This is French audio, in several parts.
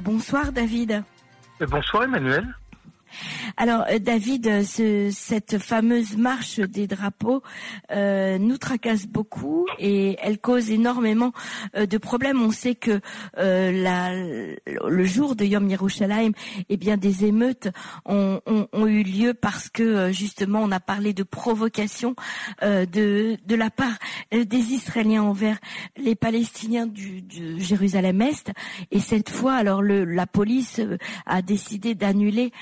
Bonsoir David. Bonsoir Emmanuel. Alors euh, David, euh, ce, cette fameuse marche des drapeaux euh, nous tracasse beaucoup et elle cause énormément de problèmes. On sait que le jour de Yom Yerushalayim, eh bien des émeutes ont, eu lieu parce que justement on a parlé de provocation de, la part des Israéliens envers les Palestiniens du, Jérusalem-Est. Et cette fois, alors la police a décidé d'annuler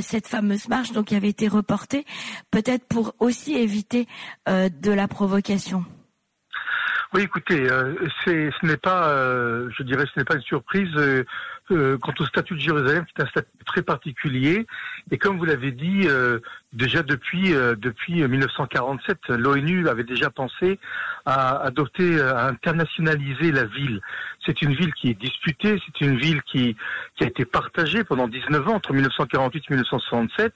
cette fameuse marche donc qui avait été reportée, peut-être pour aussi éviter euh, de la provocation. Oui, écoutez, euh, ce n'est pas, euh, je dirais, ce n'est pas une surprise euh, quant au statut de Jérusalem, qui est un statut très particulier. Et comme vous l'avez dit, euh, déjà depuis depuis 1947, l'ONU avait déjà pensé à adopter, à internationaliser la ville. C'est une ville qui est disputée, c'est une ville qui qui a été partagée pendant 19 ans entre 1948 et 1967.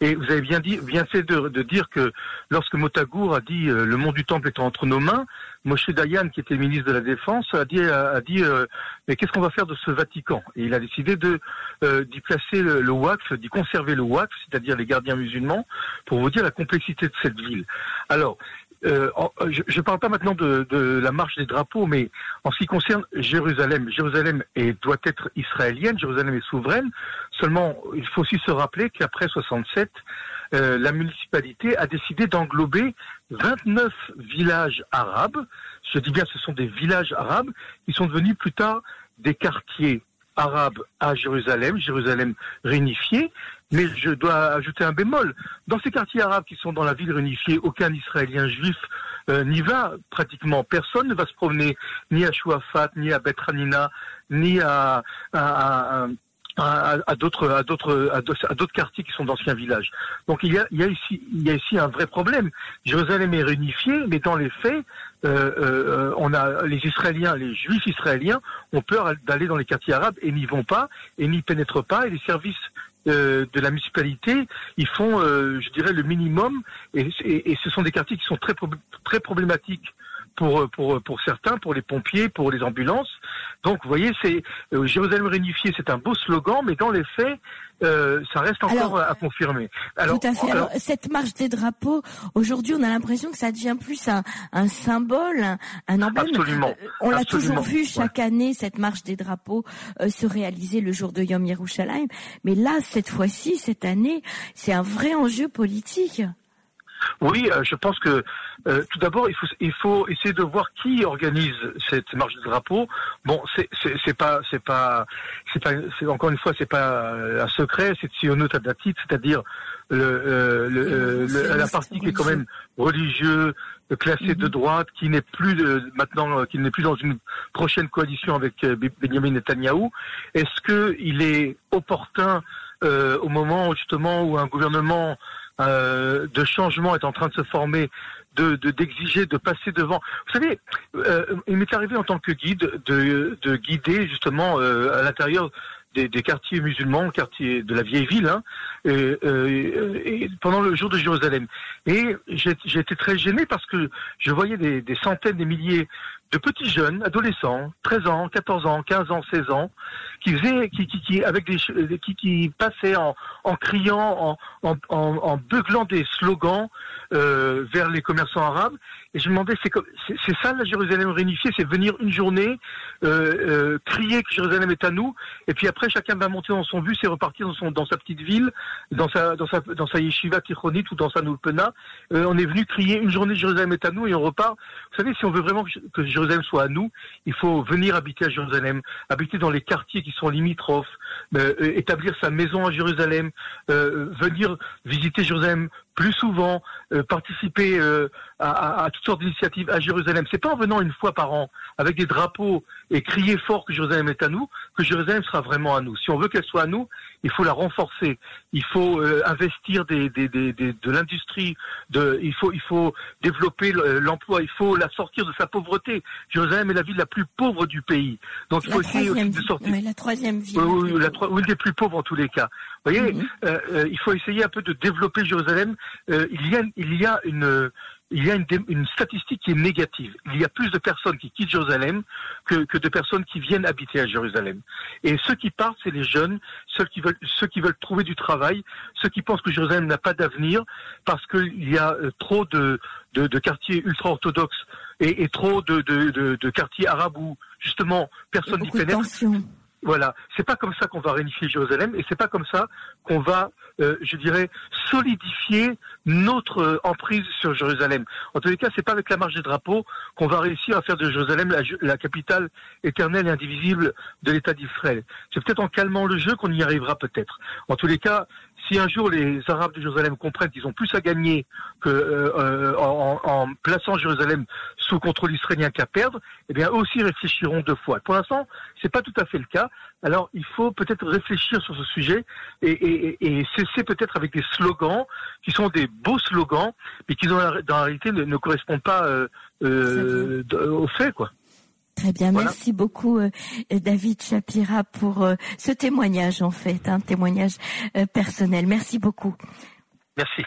Et vous avez bien dit, bien fait de, de dire que lorsque Motagour a dit le monde du temple est entre nos mains, Moshe Dayan, qui était ministre de la Défense, a dit, a, dit euh, mais qu'est-ce qu'on va faire de ce Vatican? Il a décidé de euh, d'y placer le, le WACF, d'y conserver le WACF, c'est-à-dire les gardiens musulmans, pour vous dire la complexité de cette ville. Alors, euh, je ne parle pas maintenant de, de, la marche des drapeaux, mais en ce qui concerne Jérusalem, Jérusalem est, doit être israélienne, Jérusalem est souveraine. Seulement, il faut aussi se rappeler qu'après 67, euh, la municipalité a décidé d'englober 29 villages arabes. Je dis bien, ce sont des villages arabes qui sont devenus plus tard des quartiers arabes à Jérusalem, Jérusalem réunifiée. Mais je dois ajouter un bémol. Dans ces quartiers arabes qui sont dans la ville réunifiée, aucun Israélien juif euh, n'y va. Pratiquement personne ne va se promener ni à Chouafat, ni à Betranina, ni à, à, à à, à d'autres à d'autres à d'autres quartiers qui sont d'anciens villages. Donc il y a il y a ici il y a ici un vrai problème. Jérusalem est réunifiée, mais dans les faits, euh, euh, on a les Israéliens, les Juifs israéliens ont peur d'aller dans les quartiers arabes et n'y vont pas et n'y pénètrent pas. Et les services euh, de la municipalité, ils font, euh, je dirais, le minimum. Et, et, ce sont des quartiers qui sont très très problématiques pour, pour, pour certains, pour les pompiers, pour les ambulances. Donc, vous voyez, c'est euh, Jérusalem réunifiée, c'est un beau slogan, mais dans les faits, euh, ça reste encore à confirmer. Alors, tout à fait. Alors, cette marche des drapeaux, aujourd'hui, on a l'impression que ça devient plus un, un symbole, un, un emblème. Absolument. Euh, on l'a toujours vu chaque ouais. année, cette marche des drapeaux euh, se réaliser le jour de Yom Yerushalayim. Mais là, cette fois-ci, cette année, c'est un vrai enjeu politique. Oui, euh, je pense que euh, tout d'abord il faut il faut essayer de voir qui organise cette marche de drapeau. Bon, c'est pas c'est pas c'est pas c'est encore une fois c'est pas un secret, c'est Siono Tadatit, c'est-à-dire le, euh, le, le la partie qui est quand même religieux, classé -hmm. de droite, qui n'est plus de, maintenant, qui n'est plus dans une prochaine coalition avec Benjamin Netanyahu. Est-ce que il est opportun euh, au moment justement où un gouvernement euh, de changement est en train de se former, de d'exiger de, passer devant. Vous savez, euh, il m'est arrivé en tant que guide de, de guider justement euh, à l'intérieur des, des, quartiers musulmans, quartiers de la vieille ville, hein, euh, pendant le jour de Jérusalem. Et été très gêné parce que je voyais des, des, centaines, des milliers de petits jeunes, adolescents, 13 ans, 14 ans, 15 ans, 16 ans, qui faisaient, qui, qui, qui avec des, qui, qui passaient en, en criant, en, en, en, beuglant des slogans euh, vers les commerçants arabes. Et je me demandais, c'est ça la Jérusalem réunifiée, c'est venir une journée, euh, euh, crier que Jérusalem est à nous, et puis après chacun va monter dans son bus et repartir dans, son, dans sa petite ville, dans sa, dans sa, dans sa yeshiva tichonite ou dans sa nulpena. Euh, on est venu crier une journée Jérusalem est à nous et on repart. Vous savez, si on veut vraiment que Jérusalem soit à nous, il faut venir habiter à Jérusalem, habiter dans les quartiers qui sont limitrophes, euh, établir sa maison à Jérusalem, euh, venir visiter Jérusalem plus souvent, euh, participer euh, à, à, à, toutes sortes d'initiatives à Jérusalem. C'est pas en venant une fois par an avec des drapeaux et crier fort que Jérusalem est à nous que Jérusalem sera vraiment à nous. Si on veut qu'elle soit à nous, il faut la renforcer. Il faut euh, investir des, des, des, de l'industrie. De, il faut il faut développer l'emploi. Il faut la sortir de sa pauvreté. Jérusalem est la ville la plus pauvre du pays. Donc il faut essayer aussi de sortir. Oui, la troisième ville. Oui, la, une des plus pauvres en tous les cas. Vous voyez, mm -hmm. il faut essayer un peu de développer Jérusalem. Euh, il y a, il y a une, il y a une, une, statistique qui est négative. Il y a plus de personnes qui quittent Jérusalem que, que de personnes qui viennent habiter à Jérusalem. Et ceux qui partent, c'est les jeunes, ceux qui veulent, ceux qui veulent trouver du travail, ceux qui pensent que Jérusalem n'a pas d'avenir parce qu'il y a euh, trop de, de, de quartiers ultra-orthodoxes et, et, trop de, de, de, quartiers arabes où justement personne n'y pénètre. Voilà, c'est pas comme ça qu'on va réunifier Jérusalem et c'est pas comme ça qu'on va, euh, je dirais, solidifier notre euh, emprise sur Jérusalem. En tous les cas, c'est pas avec la marche des drapeaux qu'on va réussir à faire de Jérusalem la, la capitale éternelle et indivisible de l'État d'Israël. C'est peut-être en calmant le jeu qu'on y arrivera peut-être. En tous les cas, si un jour les Arabes de Jérusalem comprennent qu'ils ont plus à gagner que euh, euh en, en, plaçant Jérusalem sous contrôle israélien qu'à perdre, eh bien eux aussi réfléchiront deux fois. Pour l'instant, c'est pas tout à fait le cas. Alors il faut peut-être réfléchir sur ce sujet et, et, et cesser peut-être avec des slogans qui sont des beaux slogans, mais qui dans la, dans la réalité ne, ne correspondent pas euh, euh, aux faits, quoi. Très bien, merci beaucoup euh, David Shapira pour ce témoignage en fait, un témoignage personnel. Merci beaucoup. Merci.